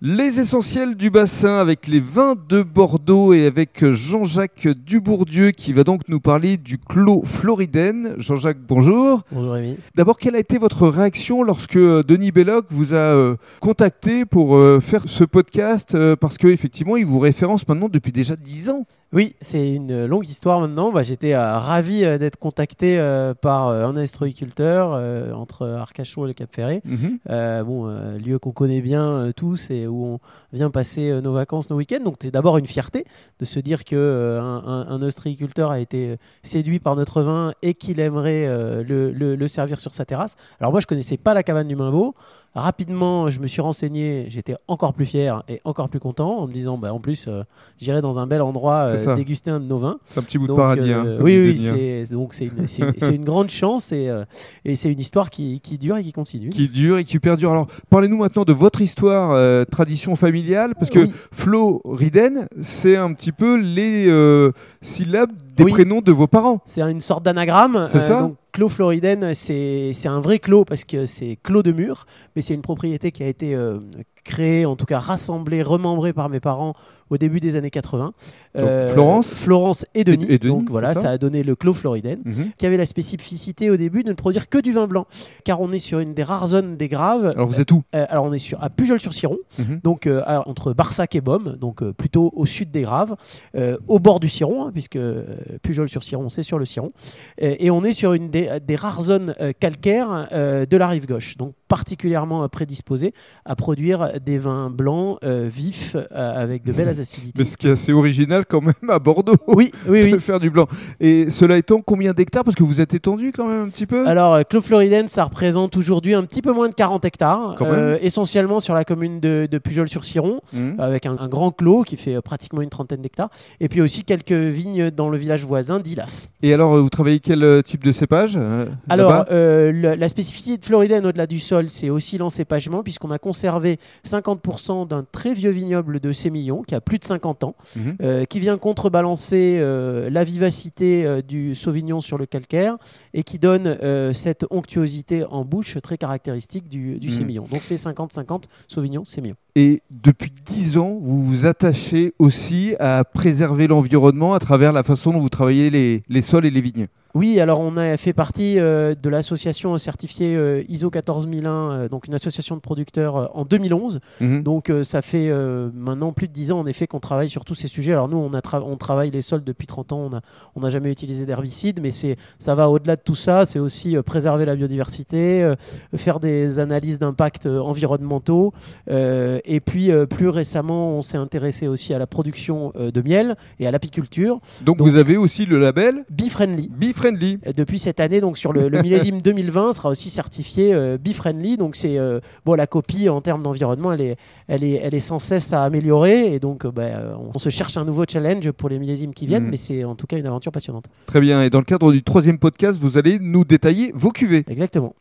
Les essentiels du bassin avec les vins de Bordeaux et avec Jean-Jacques Dubourdieu qui va donc nous parler du clos Floriden. Jean-Jacques, bonjour. Bonjour Rémi. D'abord, quelle a été votre réaction lorsque euh, Denis Belloc vous a euh, contacté pour euh, faire ce podcast Parce qu'effectivement, il vous référence maintenant depuis déjà 10 ans. Oui, c'est une longue histoire maintenant. Bah, J'étais euh, ravi euh, d'être contacté euh, par euh, un astроiculteur euh, entre Arcachon et le Cap Ferré. Mhm. Bon, lieu qu'on connaît bien tous et où on vient passer nos vacances, nos week-ends. Donc c'est d'abord une fierté de se dire que un, un- un ostréiculteur a été séduit par notre vin et qu'il aimerait le, le- le servir sur sa terrasse. Alors moi, je connaissais pas la cabane du Maimbeau. Rapidement, je me suis renseigné. J'étais encore plus fier et encore plus content en me disant, bah, en plus, euh, j'irai dans un bel endroit euh, déguster un de nos vins. C'est un petit bout de paradis. euh, hein, comme oui, oui, hein. c'est donc c'est une, une- grande chance et, euh, et c'est une histoire qui, qui dure et qui continue. Qui dure et qui perdure. Alors, parlez-nous maintenant de votre histoire, euh, tradition familiale, parce que Oui. Floriden, c'est un petit peu les euh, syllabes des Oui. prénoms de vos parents. C'est une sorte d'anagramme. C'est ça? donc, Clos Floriden, c'est c'est un vrai clos parce que c'est clos de mur, mais c'est une propriété qui a été euh, créée, en tout cas rassemblée, remembrée par mes parents au début des années 80. Florence Florence et Denis. et Denis, donc voilà, ça ça a donné le Clos Floriden. Mhm. qui avait la spécificité au début de ne produire que du vin blanc, car on est sur une des rares zones des Graves. Alors, vous êtes où Euh, alors on est sur, à Pujol-sur-Ciron, Mhm. donc euh, à- entre Barsac et Baume, donc euh, plutôt au sud des Graves, euh, au bord du Ciron, hein, puisque euh, Pujol-sur-Ciron, c'est sur le Ciron. Euh, et on est sur une des, des rares zones euh, calcaires euh, de la rive gauche, donc particulièrement euh, prédisposée à produire des vins blancs euh, vifs euh, avec de belles acidités. Mais ce qui est assez original quand même à Bordeaux. Oui, oui, de oui. faire du blanc. Et cela étant, combien d'hectares? Parce que vous êtes étendu quand même un petit peu. Alors, Clos Floriden, ça représente aujourd'hui un petit peu moins de 40 hectares, euh, essentiellement sur la commune de, de Pujol-sur-Ciron, Mhm. avec un, un grand clos qui fait pratiquement une trentaine d'hectares, et puis aussi quelques vignes dans le village voisin d'Ilas. Et alors, vous travaillez quel type de cépage euh, Alors, euh, le- la spécificité de Floriden au-delà du sol, c'est aussi l'encépagement, puisqu'on a conservé 50% d'un très vieux vignoble de Sémillon, qui a plus de 50 ans, Mhm. euh, qui vient contrebalancer euh, la vivacité euh, du Sauvignon sur le calcaire et qui donne cette onctuosité en bouche très caractéristique du, du Mhm. Sémillon. Donc c'est 50-50 Sauvignon, Sémillon. Et depuis 10 ans, vous vous attachez aussi à préserver l'environnement à travers la façon dont vous travaillez les, les sols et les vignes. Oui, alors on a fait partie euh, de l'association certifiée euh, ISO 14001, euh, donc une association de producteurs en 2011. Mhm. Donc ça fait maintenant plus de 10 ans en effet qu'on travaille sur tous ces sujets. Alors nous on, a tra- on travaille les sols depuis 30 ans, on n'a on jamais utilisé d'herbicide, mais ça va au-delà de tout ça. C'est aussi préserver la biodiversité, faire des analyses d'impact environnementaux. et puis plus récemment on s'est intéressé aussi à la production de miel et à l'apiculture. donc, donc- vous avez aussi le label Bee-friendly. Depuis cette année, donc sur le, le millésime 2020, sera aussi certifié euh, Bee-friendly. Donc c'est euh, bon, la copie en termes d'environnement, elle est, elle est, elle est sans cesse à améliorer. Et donc, euh, bah, euh, on se cherche un nouveau challenge pour les millésimes qui viennent, Mhm. mais c'est en tout cas une aventure passionnante. Très bien. Et dans le cadre du troisième podcast, vous allez nous détailler vos cuvées. Exactement.